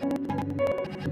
Thank you.